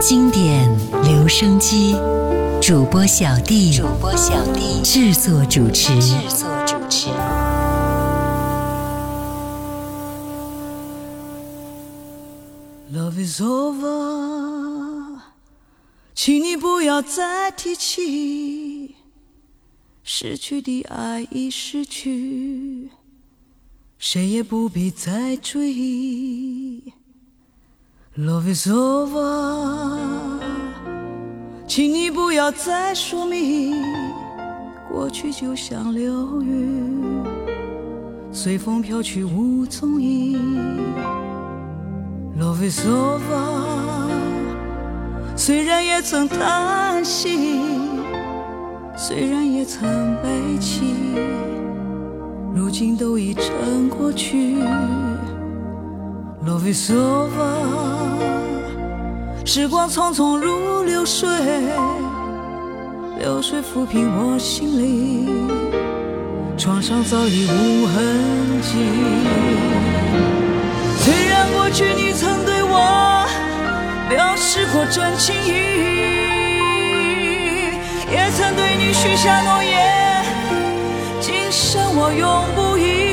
经典留声机，主播小弟，主播小弟制作主持，制作主持。Love is over，请你不要再提起，失去的爱已失去，谁也不必再追忆。Love is over，请你不要再说明，过去就像流云，随风飘去无踪影。Love is over，虽然也曾叹息，虽然也曾悲泣，如今都已成过去。Love is over，时光匆匆如流水，流水抚平我心里，创伤早已无痕迹。虽然过去你曾对我表示过真情意，也曾对你许下诺言，今生我永不移。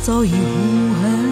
早已无痕。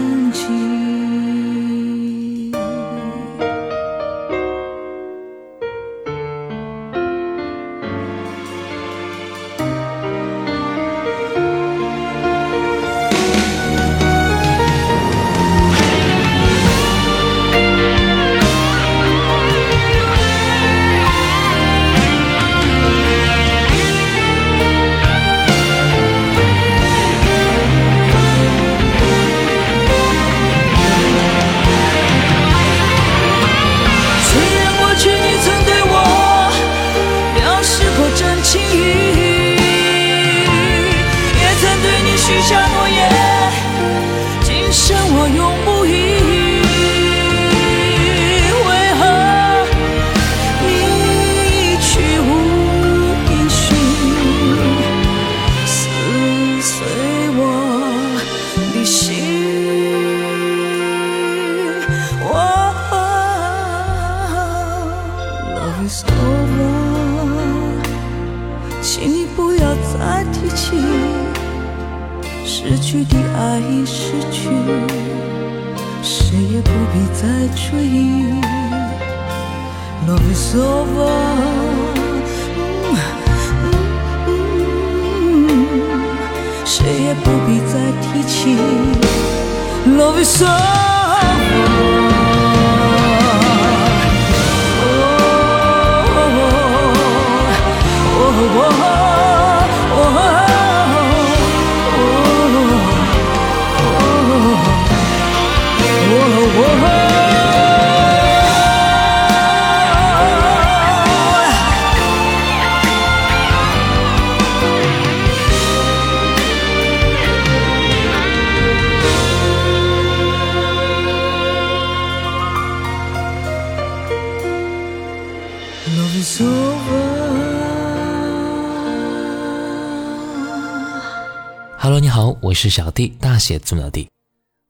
起失去的爱已失去谁也不必再追问 love is over 谁也不必再提起 love is over Hello，你好，我是小弟，大写字母的弟。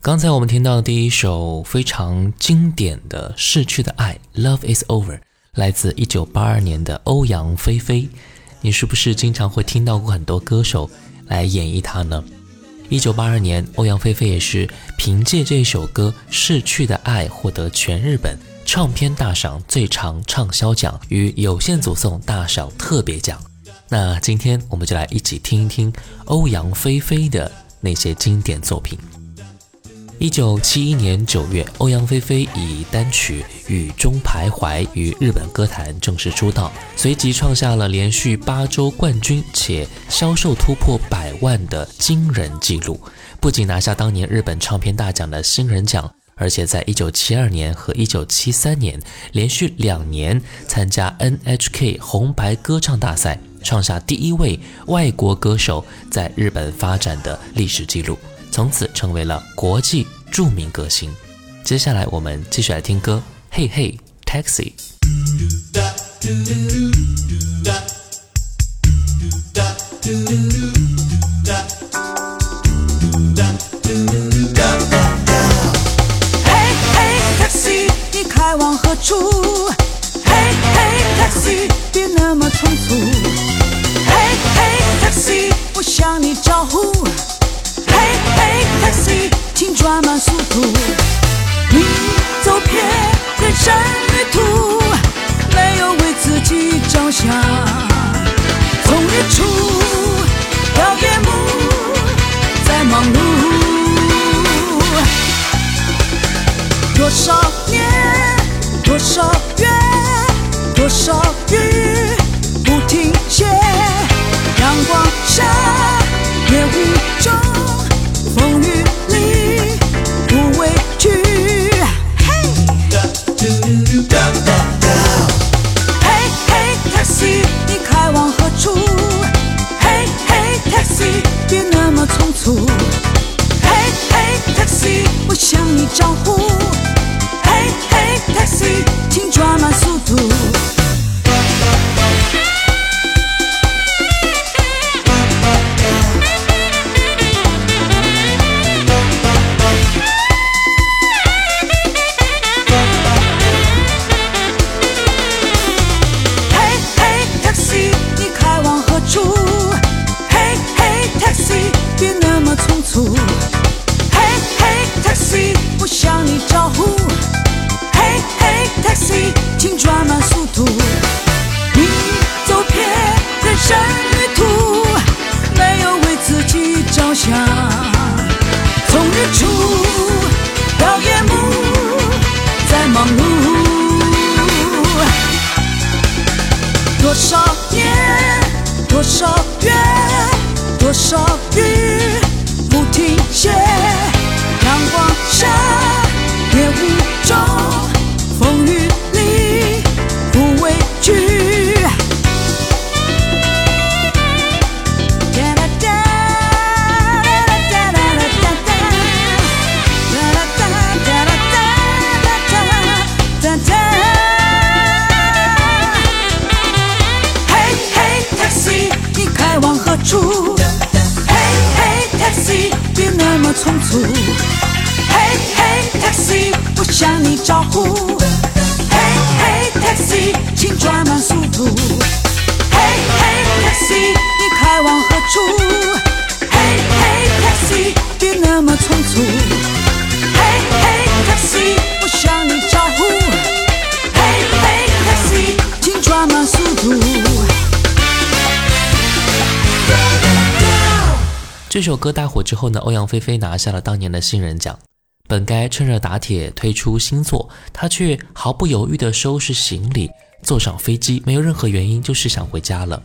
刚才我们听到的第一首非常经典的《逝去的爱》，Love is over，来自一九八二年的欧阳菲菲。你是不是经常会听到过很多歌手来演绎它呢？一九八二年，欧阳菲菲也是凭借这首歌《逝去的爱》获得全日本唱片大赏最长畅销奖与有线组送大赏特别奖。那今天我们就来一起听一听欧阳菲菲的那些经典作品。一九七一年九月，欧阳菲菲以单曲《雨中徘徊》于日本歌坛正式出道，随即创下了连续八周冠军且销售突破百万的惊人纪录。不仅拿下当年日本唱片大奖的新人奖，而且在一九七二年和一九七三年连续两年参加 NHK 红白歌唱大赛，创下第一位外国歌手在日本发展的历史记录。从此成为了国际著名歌星。接下来我们继续来听歌，嘿嘿，Taxi。嘿嘿，taxi，你开往何处？嘿嘿，taxi，嘿，taxi，请转慢速度。你走遍人生旅途，没有为自己着想。从日出到夜幕，在忙碌。多少年，多少 jump 多少月，多少日，不停歇。阳光下，匆促。嘿嘿，taxi，我向你招呼。嘿嘿，taxi，请转慢速度。嘿嘿，taxi，你开往何处？嘿嘿，taxi，别那么匆促。这首歌大火之后呢，欧阳菲菲拿下了当年的新人奖。本该趁热打铁推出新作，她却毫不犹豫地收拾行李，坐上飞机，没有任何原因，就是想回家了。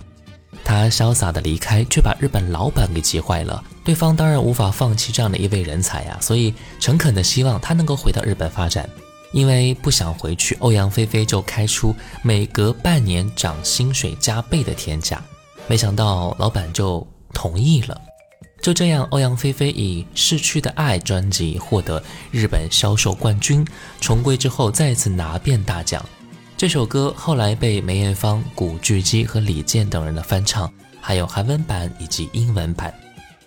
她潇洒的离开，却把日本老板给急坏了。对方当然无法放弃这样的一位人才呀，所以诚恳的希望他能够回到日本发展。因为不想回去，欧阳菲菲就开出每隔半年涨薪水加倍的天价。没想到老板就同意了。就这样，欧阳菲菲以《逝去的爱》专辑获得日本销售冠军，重归之后再次拿遍大奖。这首歌后来被梅艳芳、古巨基和李健等人的翻唱，还有韩文版以及英文版。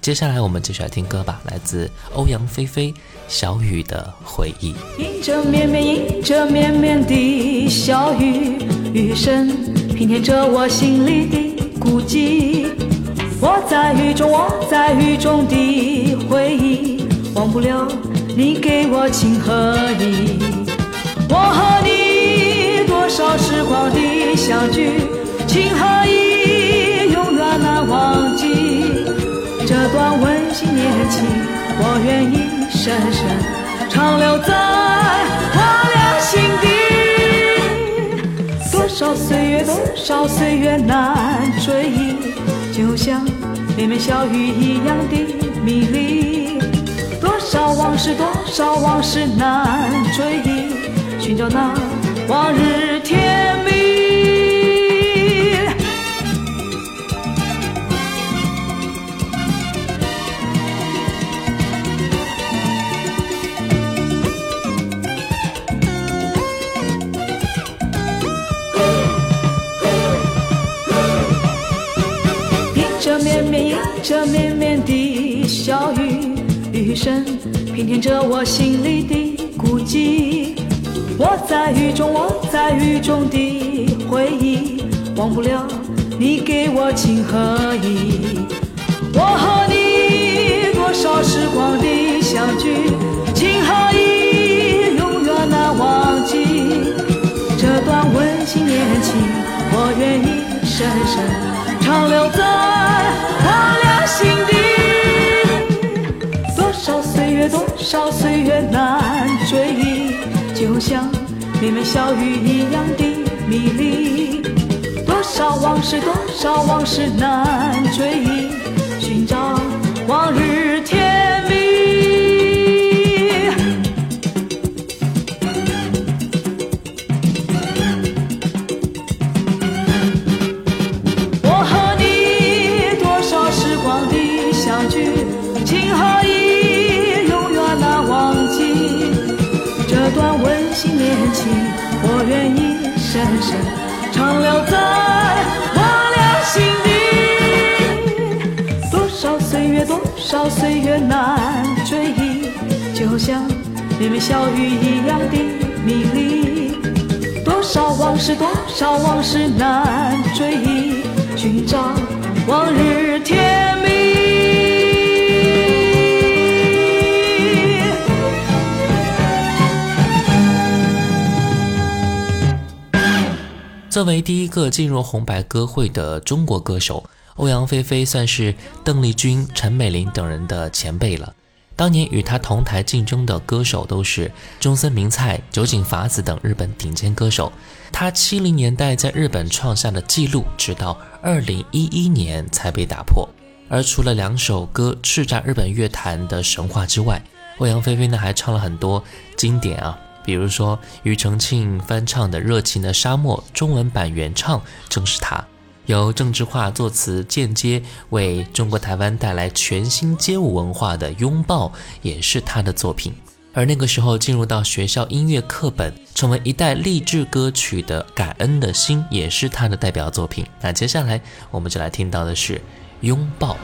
接下来我们继续来听歌吧，来自欧阳菲菲《小雨的回忆》。迎着绵绵，迎着绵绵的小雨，余生平添着我心里的孤寂。我在雨中，我在雨中的回忆，忘不了你给我情和意。我和你多少时光的相聚，情和意永远难忘记。这段温馨恋情，我愿意深深长留在我俩心底。多少岁月，多少岁月难追忆，就像绵绵小雨一样的迷离。多少往事，多少往事难追忆，寻找那往日甜绵，迎着绵绵的小雨，雨声平添着我心里的孤寂。我在雨中，我在雨中的回忆，忘不了你给我情和义。我和你多少时光的相聚，情和义永远难忘记。这段温馨恋情，我愿意深深长留在多少岁月难追忆，就像绵绵小雨一样的迷离。多少往事，多少往事难追忆，深深长留在我俩心底。多少岁月，多少岁月难追忆，就像绵绵小雨一样的迷离。多少往事，多少往事难追忆，寻找往日甜作为第一个进入红白歌会的中国歌手，欧阳菲菲算是邓丽君、陈美玲等人的前辈了。当年与她同台竞争的歌手都是中森明菜、酒井法子等日本顶尖歌手。她七零年代在日本创下的纪录，直到二零一一年才被打破。而除了两首歌叱咤日本乐坛的神话之外，欧阳菲菲呢还唱了很多经典啊。比如说庾澄庆翻唱的《热情的沙漠》，中文版原唱正是他。由郑智化作词，间接为中国台湾带来全新街舞文化的《拥抱》也是他的作品。而那个时候进入到学校音乐课本，成为一代励志歌曲的《感恩的心》也是他的代表作品。那接下来我们就来听到的是《拥抱》。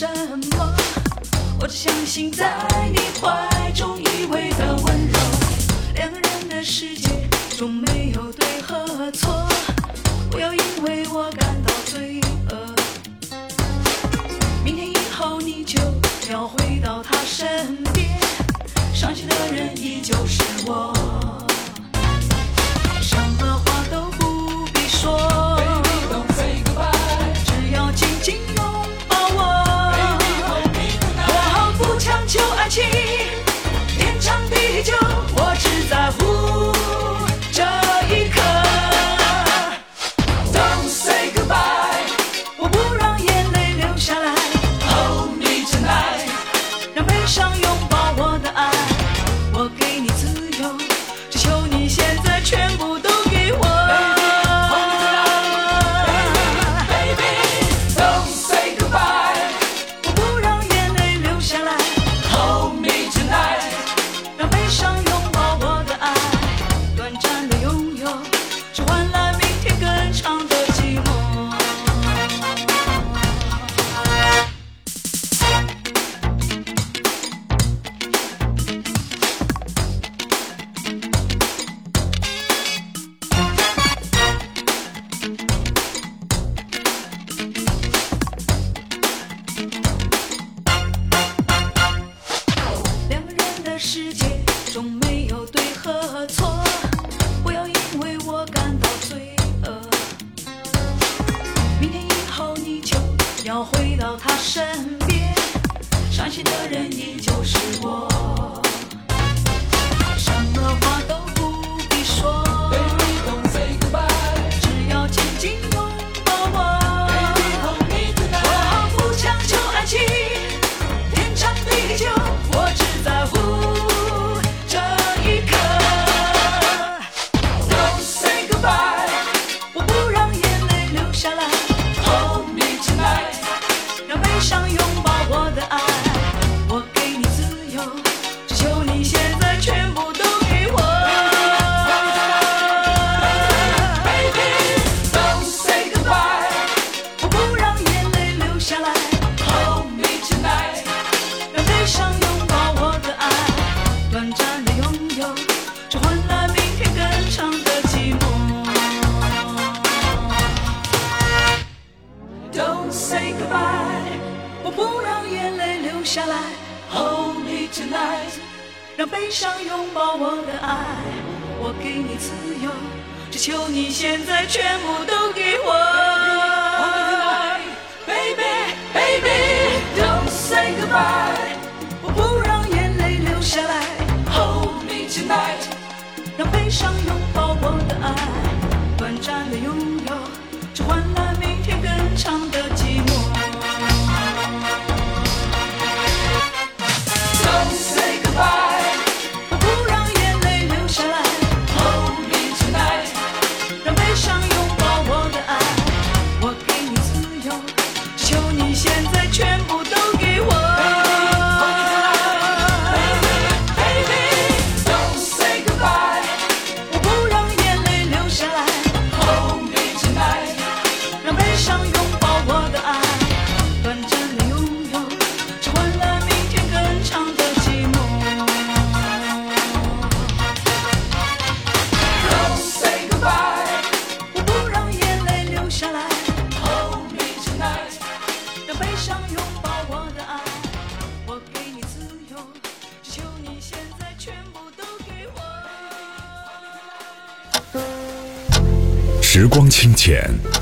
什么，我只相信在你怀中依偎的温柔。两个人的世界中没有对和错，不要因为我感到罪恶。明天以后你就要回到他身边，伤心的人依旧是我。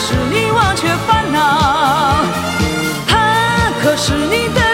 是你忘却烦恼他可是你的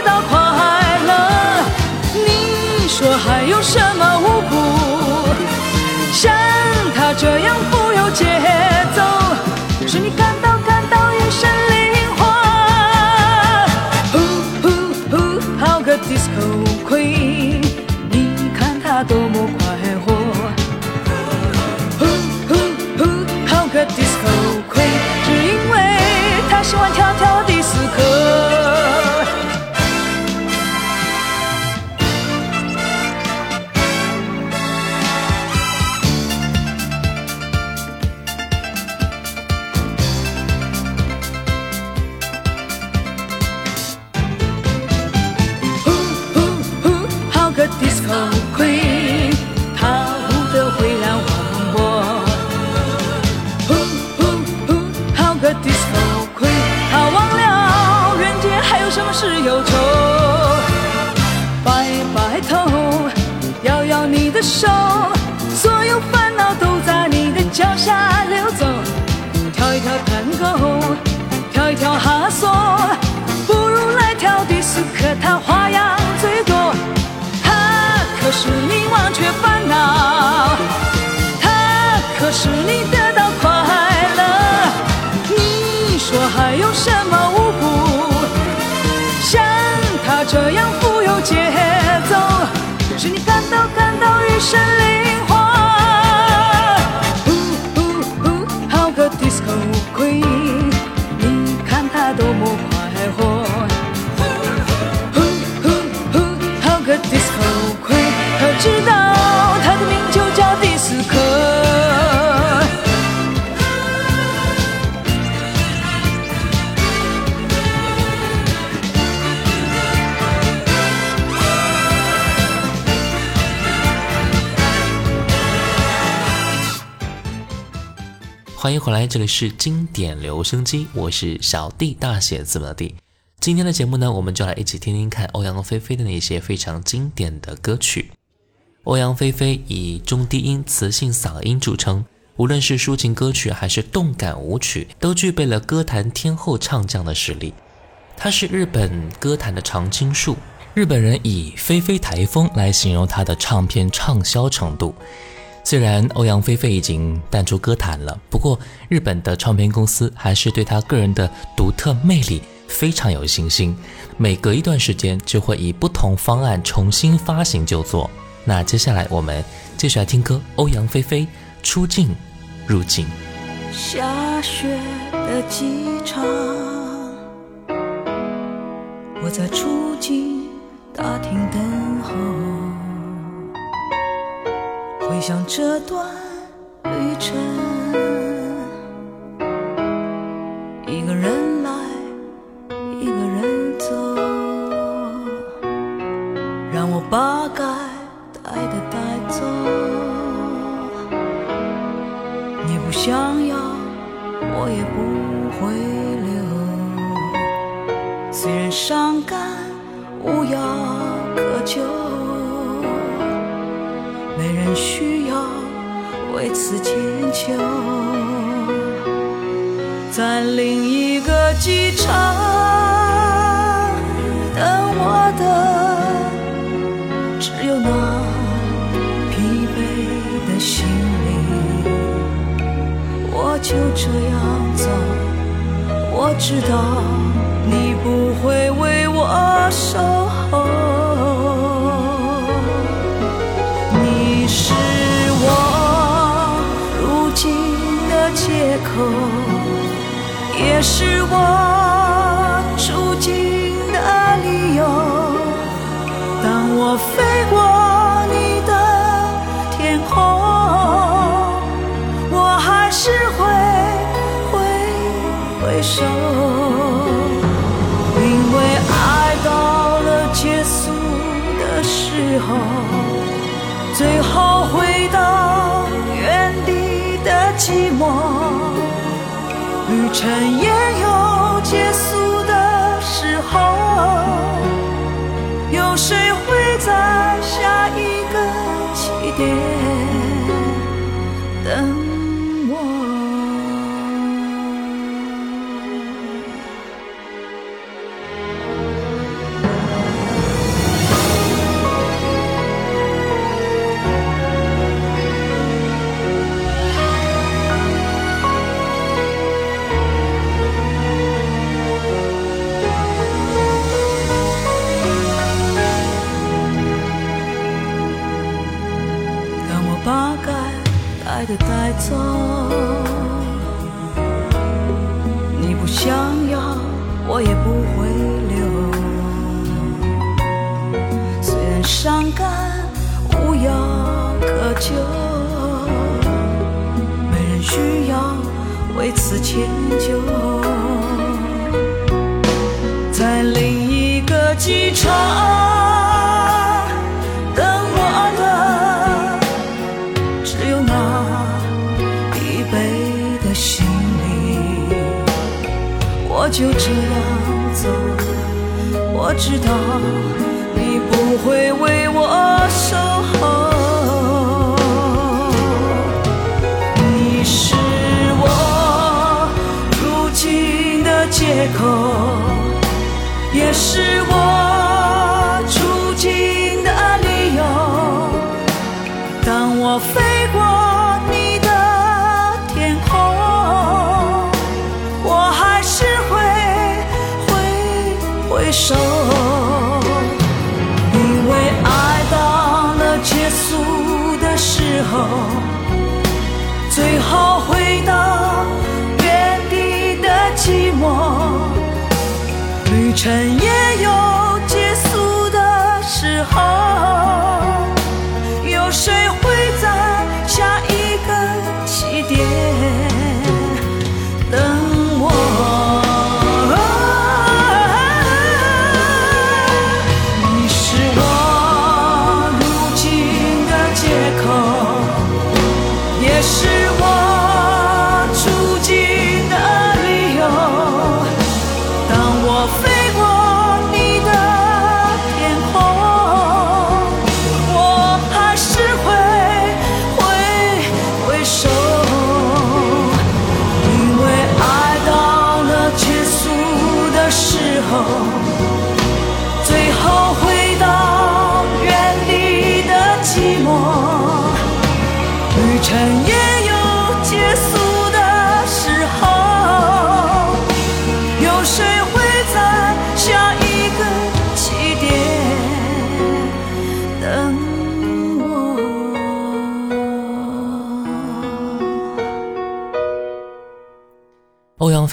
山林回来，这里是经典留声机，我是小弟，大写字母的弟。今天的节目呢，我们就来一起听听看欧阳菲菲的那些非常经典的歌曲。欧阳菲菲以中低音磁性嗓音著称，无论是抒情歌曲还是动感舞曲，都具备了歌坛天后唱将的实力。她是日本歌坛的常青树，日本人以“菲菲台风”来形容她的唱片畅销程度。虽然欧阳菲菲已经淡出歌坛了，不过日本的唱片公司还是对她个人的独特魅力非常有信心，每隔一段时间就会以不同方案重新发行旧作。那接下来我们继续来听歌，欧阳菲菲出境入境。下雪的机场，我在出境大厅等候，回想这段旅程，一个人来，一个人走，让我把该带的带走。你不想要，我也不会留。虽然伤感无药可救，人需要为此迁就。在另一个机场等我的，只有那疲惫的心灵。我就这样走，我知道你不会为我守口，也是我出境的理由。当我飞尘烟又结束。把该带的带走。你不想要，我也不会留。虽然伤感无药可救，没人需要为此迁就。就这样走，我知道你不会为手因为爱到了结束的时候最后回到原地的寂寞旅程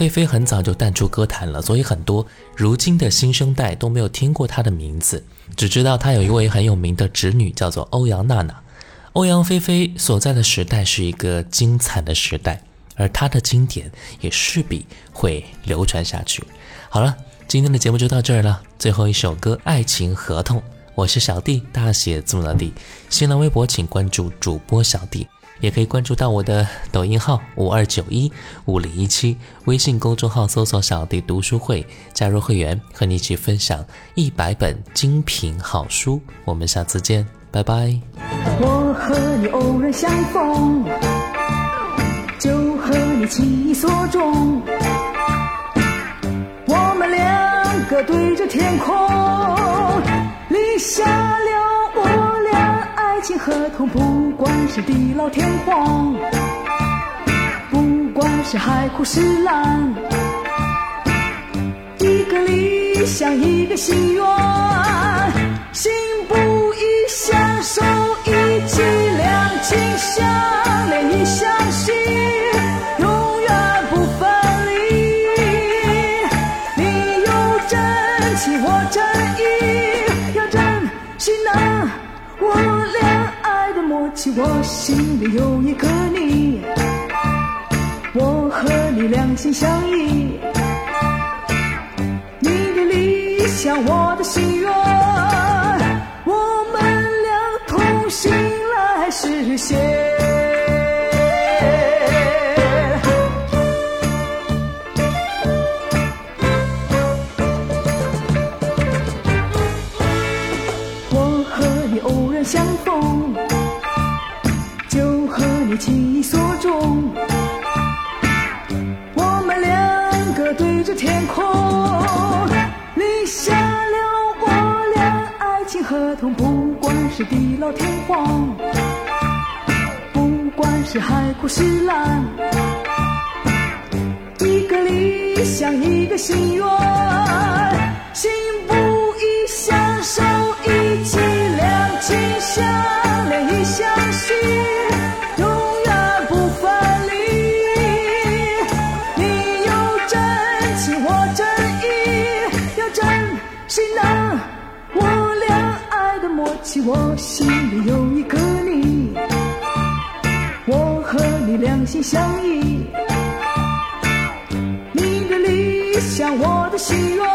菲菲很早就淡出歌坛了，所以很多如今的新生代都没有听过她的名字，只知道她有一位很有名的侄女叫做欧阳娜娜。欧阳菲菲所在的时代是一个精彩的时代，而她的经典也势必会流传下去。好了，今天的节目就到这儿了，最后一首歌《爱情合同》，我是小弟，大写字母的弟。新浪微博请关注主播小弟。也可以关注到我的抖音号五二九一五零一七，微信公众号搜索“小弟读书会”，加入会员，和你一起分享一百本精品好书。我们下次见，拜拜。我和你偶然相逢，就和你情意所钟。我们两个对着天空，立下了情合同。不管是地老天荒，不管是海枯石烂，一个理想，一个心愿，心不一，相守一起，两情相连一相惜，起，我心里有一个你，我和你两心相依。你的理想，我的心愿，我们俩同心来实现。不管是地老天荒，不管是海枯石烂，一个理想，一个心愿，心不一，相守一起，两情相我心里有一个你，我和你两心相依。你的理想，我的心愿。